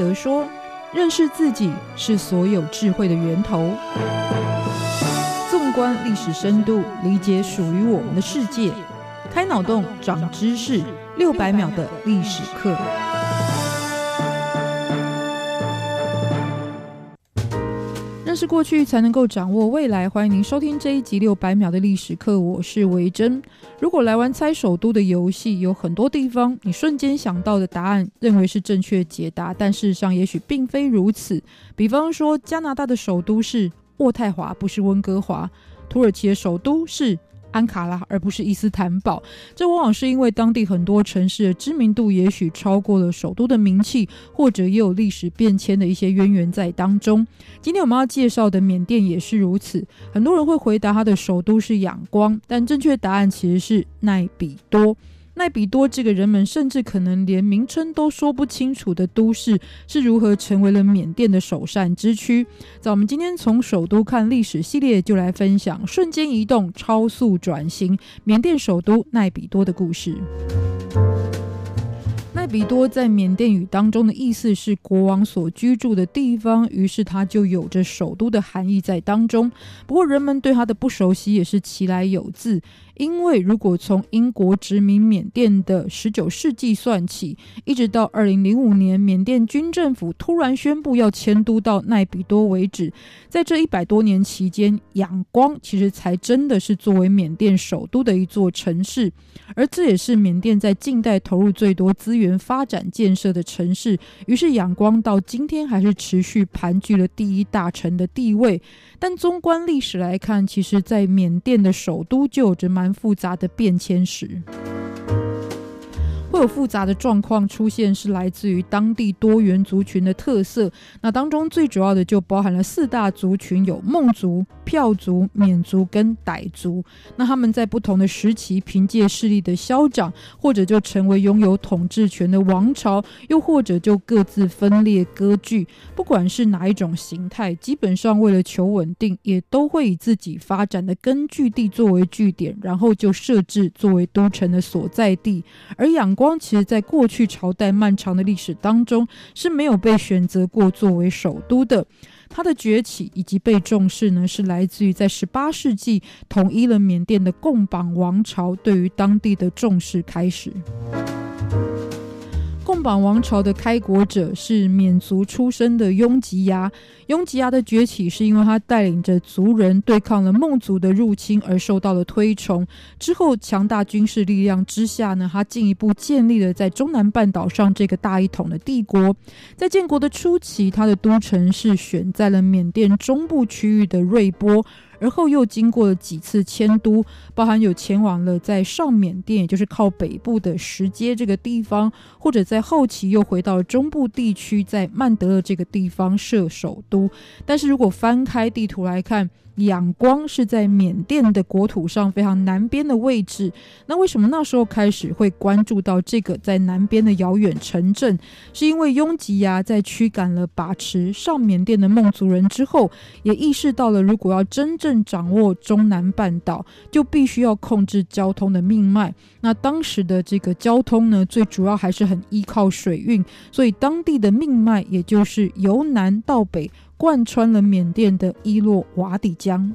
德说：“认识自己是所有智慧的源头。”纵观历史深度，理解属于我们的世界，开脑洞，长知识，六百秒的历史课。是过去，才能够掌握未来。欢迎您收听这一集六百秒的历史课，我是维珍。如果来玩猜首都的游戏，有很多地方你瞬间想到的答案，认为是正确解答，但事实上也许并非如此。比方说，加拿大的首都是渥太华，不是温哥华；土耳其的首都是安卡拉，而不是伊斯坦堡，这往往是因为当地很多城市的知名度也许超过了首都的名气，或者也有历史变迁的一些渊源在当中。今天我们要介绍的缅甸也是如此，很多人会回答它的首都是仰光，但正确答案其实是奈比多。奈比多这个人们甚至可能连名称都说不清楚的都市，是如何成为了缅甸的首善之区？在我们今天从首都看历史系列，就来分享瞬间移动、超速转型缅甸首都奈比多的故事。奈比多在缅甸语当中的意思是国王所居住的地方，于是它就有着首都的含义在当中。不过人们对它的不熟悉也是其来有自。因为如果从英国殖民缅甸的十九世纪算起，一直到二零零五年缅甸军政府突然宣布要迁都到奈比多为止，在这一百多年期间，仰光其实才真的是作为缅甸首都的一座城市，而这也是缅甸在近代投入最多资源发展建设的城市。于是仰光到今天还是持续盘踞了第一大城的地位。但纵观历史来看，其实在缅甸的首都就有着蛮复杂的变迁史。有复杂的状况出现，是来自于当地多元族群的特色。那当中最主要的就包含了四大族群，有孟族、票族、缅族跟傣族。那他们在不同的时期，凭借势力的消长，或者就成为拥有统治权的王朝，又或者就各自分裂割据。不管是哪一种形态，基本上为了求稳定，也都会以自己发展的根据地作为据点，然后就设置作为都城的所在地。而仰光其实，在过去朝代漫长的历史当中是没有被选择过作为首都的。它的崛起以及被重视呢，是来自于在十八世纪统一了缅甸的共榜王朝对于当地的重视开始。贡榜王朝的开国者是缅族出身的雍吉亚。雍吉亚的崛起是因为他带领着族人对抗了孟族的入侵而受到了推崇。之后强大军事力量之下呢，他进一步建立了在中南半岛上这个大一统的帝国。在建国的初期，他的都城是选在了缅甸中部区域的瑞波。而后又经过了几次迁都，包含有前往了在上缅甸，也就是靠北部的石阶这个地方，或者在后期又回到中部地区，在曼德勒这个地方设首都。但是如果翻开地图来看，仰光是在缅甸的国土上非常南边的位置，那为什么那时候开始会关注到这个在南边的遥远城镇？是因为雍吉亚在驱赶了把持上缅甸的孟族人之后，也意识到了如果要真正正掌握中南半岛，就必须要控制交通的命脉。那当时的这个交通呢，最主要还是很依靠水运，所以当地的命脉也就是由南到北。贯穿了缅甸的伊洛瓦底江，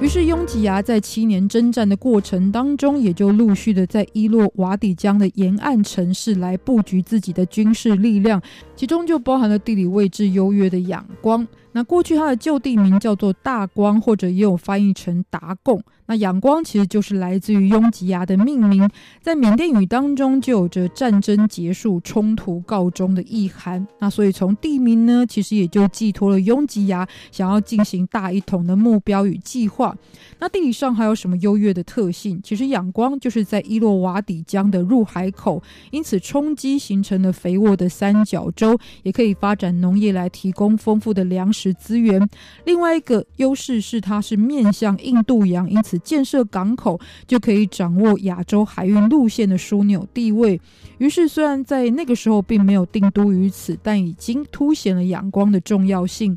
于是雍吉牙在七年征战的过程当中，也就陆续的在伊洛瓦底江的沿岸城市来布局自己的军事力量，其中就包含了地理位置优越的仰光。那过去它的旧地名叫做大光，或者也有翻译成达贡。那仰光其实就是来自于雍吉牙的命名，在缅甸语当中就有着战争结束、冲突告终的意涵。那所以从地名呢，其实也就寄托了雍吉牙想要进行大一统的目标与计划。那地理上还有什么优越的特性？其实仰光就是在伊洛瓦底江的入海口，因此冲击形成了肥沃的三角洲，也可以发展农业来提供丰富的粮食资源。另外一个优势是它是面向印度洋，因此。建设港口就可以掌握亚洲海运路线的枢纽地位。于是，虽然在那个时候并没有定都于此，但已经凸显了仰光的重要性。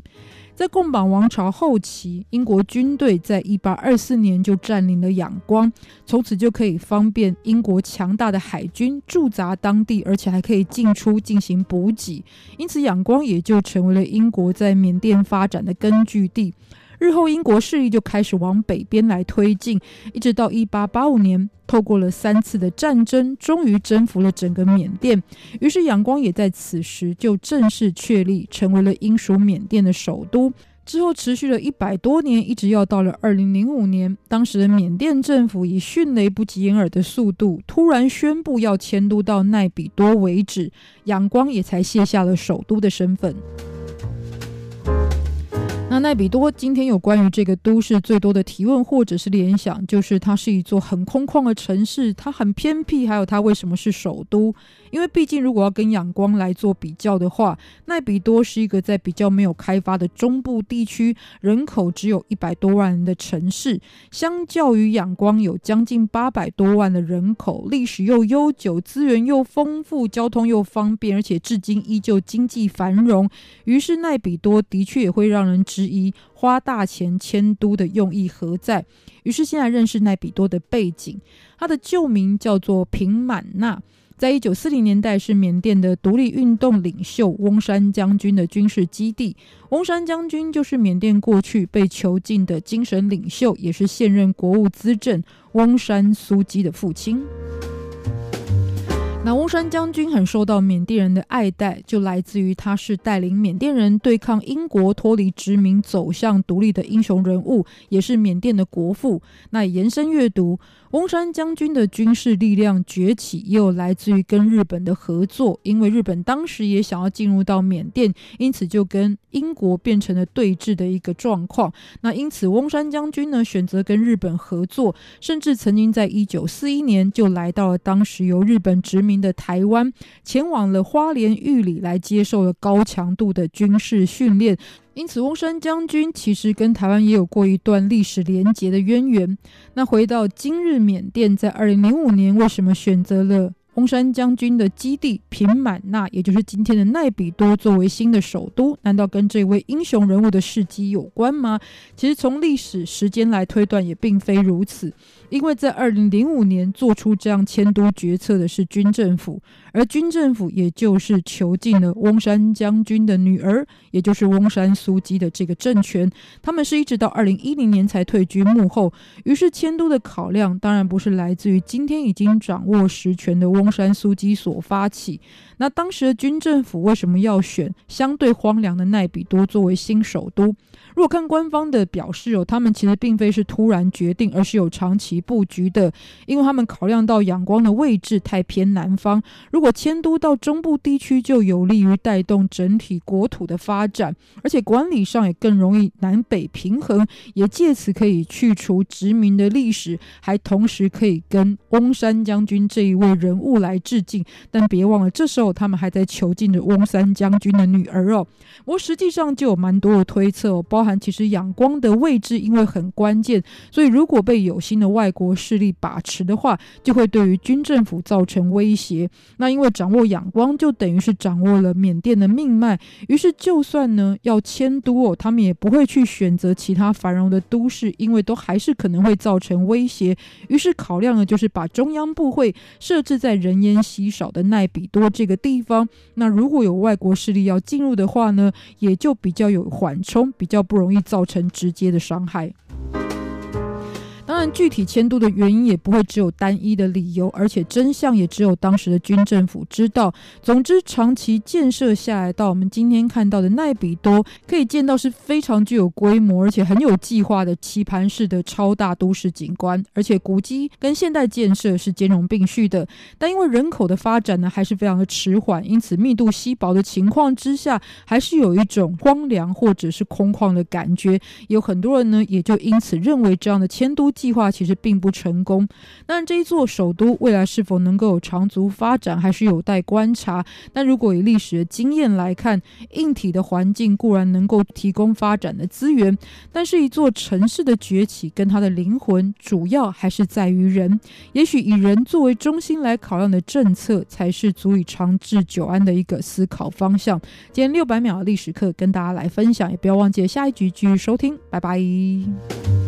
在共榜王朝后期，英国军队在一八二四年就占领了仰光，从此就可以方便英国强大的海军驻扎当地，而且还可以进出进行补给，因此仰光也就成为了英国在缅甸发展的根据地。日后，英国势力就开始往北边来推进，一直到一八八五年，透过了三次的战争，终于征服了整个缅甸。于是，仰光也在此时就正式确立，成为了英属缅甸的首都。之后，持续了一百多年，一直要到了二零零五年，当时的缅甸政府以迅雷不及掩耳的速度，突然宣布要迁都到奈比多为止，仰光也才卸下了首都的身份。奈比多今天有关于这个都市最多的提问或者是联想，就是它是一座很空旷的城市，它很偏僻，还有它为什么是首都？因为毕竟如果要跟仰光来做比较的话，奈比多是一个在比较没有开发的中部地区，人口只有一百多万人的城市，相较于仰光有将近八百多万的人口，历史又悠久，资源又丰富，交通又方便，而且至今依旧经济繁荣，于是奈比多的确也会让人知。一，花大钱迁都的用意何在？于是现在认识奈比多的背景，他的旧名叫做平满纳，在一九四零年代是缅甸的独立运动领袖翁山将军的军事基地。翁山将军就是缅甸过去被囚禁的精神领袖，也是现任国务资政翁山苏基的父亲。那翁山将军很受到缅甸人的爱戴，就来自于他是带领缅甸人对抗英国、脱离殖民、走向独立的英雄人物，也是缅甸的国父。那延伸阅读。翁山将军的军事力量崛起，也有来自于跟日本的合作，因为日本当时也想要进入到缅甸，因此就跟英国变成了对峙的一个状况。那因此，翁山将军呢选择跟日本合作，甚至曾经在一九四一年就来到了当时由日本殖民的台湾，前往了花莲玉里来接受了高强度的军事训练。因此，翁山将军其实跟台湾也有过一段历史连结的渊源。那回到今日缅甸，在二零零五年，为什么选择了翁山将军的基地平满纳，也就是今天的奈比多作为新的首都？难道跟这位英雄人物的事迹有关吗？其实从历史时间来推断，也并非如此。因为在二零零五年做出这样迁都决策的是军政府，而军政府也就是囚禁了翁山将军的女儿，也就是翁山苏姬的这个政权。他们是一直到二零一零年才退居幕后。于是迁都的考量当然不是来自于今天已经掌握实权的翁山苏姬所发起。那当时的军政府为什么要选相对荒凉的奈比多作为新首都？如果看官方的表示哦，他们其实并非是突然决定，而是有长期布局的。因为他们考量到仰光的位置太偏南方，如果迁都到中部地区，就有利于带动整体国土的发展，而且管理上也更容易南北平衡，也借此可以去除殖民的历史，还同时可以跟翁山将军这一位人物来致敬。但别忘了，这时候他们还在囚禁着翁山将军的女儿哦。我实际上就有蛮多的推测。包含其实仰光的位置因为很关键，所以如果被有心的外国势力把持的话，就会对于军政府造成威胁。那因为掌握仰光，就等于是掌握了缅甸的命脉。于是就算呢要迁都哦，他们也不会去选择其他繁荣的都市，因为都还是可能会造成威胁。于是考量的就是把中央部会设置在人烟稀少的奈比多这个地方。那如果有外国势力要进入的话呢，也就比较有缓冲，比较。不容易造成直接的伤害。但，具体迁都的原因也不会只有单一的理由，而且真相也只有当时的军政府知道。总之，长期建设下来，到我们今天看到的奈比多，可以见到是非常具有规模，而且很有计划的棋盘式的超大都市景观，而且古迹跟现代建设是兼容并蓄的。但因为人口的发展呢，还是非常的迟缓，因此密度稀薄的情况之下，还是有一种荒凉或者是空旷的感觉。有很多人呢，也就因此认为这样的迁都计计划其实并不成功。那这一座首都未来是否能够有长足发展，还是有待观察。但如果以历史的经验来看，硬体的环境固然能够提供发展的资源，但是一座城市的崛起跟它的灵魂，主要还是在于人。也许以人作为中心来考量的政策，才是足以长治久安的一个思考方向。今天六百秒的历史课跟大家来分享，也不要忘记下一集继续收听，拜拜。